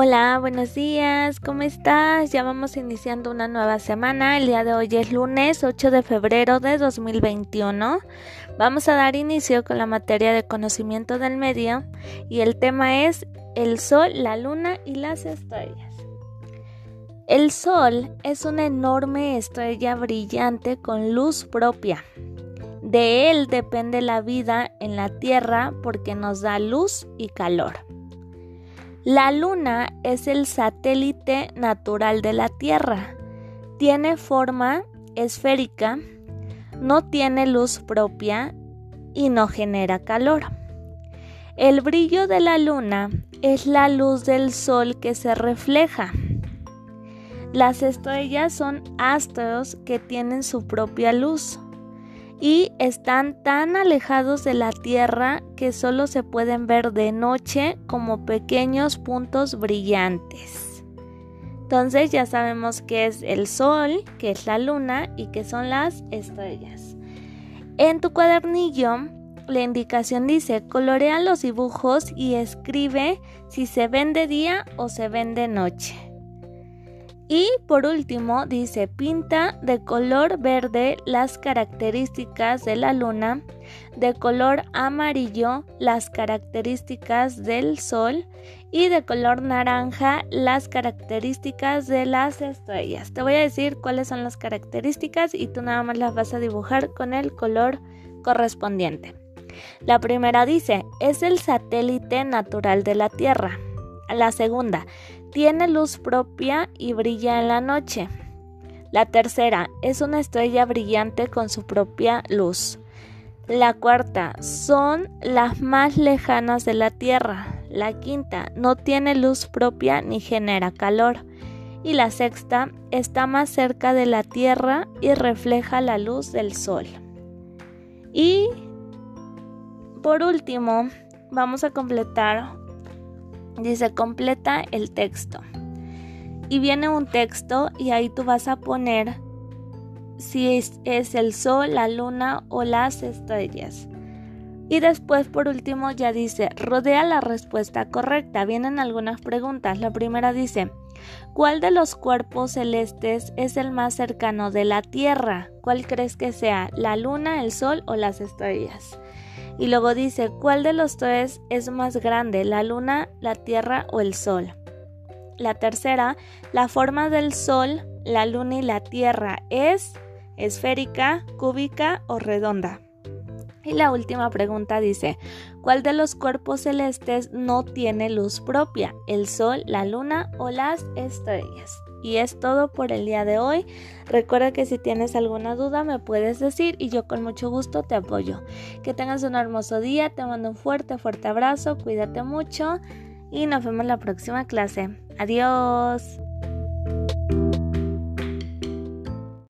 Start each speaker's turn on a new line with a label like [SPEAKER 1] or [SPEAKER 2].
[SPEAKER 1] Hola, buenos días, ¿cómo estás? Ya vamos iniciando una nueva semana. El día de hoy es lunes 8 de febrero de 2021. Vamos a dar inicio con la materia de conocimiento del medio y el tema es el Sol, la Luna y las estrellas. El Sol es una enorme estrella brillante con luz propia. De él depende la vida en la Tierra porque nos da luz y calor. La Luna es el satélite natural de la Tierra. Tiene forma esférica, no tiene luz propia y no genera calor. El brillo de la Luna es la luz del Sol que se refleja. Las estrellas son astros que tienen su propia luz y están tan alejados de la Tierra que solo se pueden ver de noche como pequeños puntos brillantes. Entonces ya sabemos que es el Sol, que es la Luna y que son las estrellas. En tu cuadernillo la indicación dice colorea los dibujos y escribe si se ven de día o se ven de noche. Y por último dice pinta de color verde las características de la luna, de color amarillo las características del sol y de color naranja las características de las estrellas. Te voy a decir cuáles son las características y tú nada más las vas a dibujar con el color correspondiente. La primera dice, es el satélite natural de la Tierra. La segunda, tiene luz propia y brilla en la noche. La tercera es una estrella brillante con su propia luz. La cuarta son las más lejanas de la Tierra. La quinta no tiene luz propia ni genera calor. Y la sexta está más cerca de la Tierra y refleja la luz del Sol. Y por último, vamos a completar Dice completa el texto. Y viene un texto y ahí tú vas a poner si es, el sol, la luna o las estrellas. Y después, por último, ya dice, rodea la respuesta correcta. Vienen algunas preguntas. La primera dice, ¿cuál de los cuerpos celestes es el más cercano de la Tierra? ¿Cuál crees que sea? ¿La luna, el sol o las estrellas? Y luego dice, ¿cuál de los tres es más grande, la luna, la tierra o el sol? La tercera, la forma del sol, la luna y la tierra es esférica, cúbica o redonda. Y la última pregunta dice, ¿cuál de los cuerpos celestes no tiene luz propia? ¿El sol, la luna o las estrellas? Y es todo por el día de hoy. Recuerda que si tienes alguna duda me puedes decir y yo con mucho gusto te apoyo. Que tengas un hermoso día, te mando un fuerte, fuerte abrazo, cuídate mucho y nos vemos en la próxima clase. Adiós.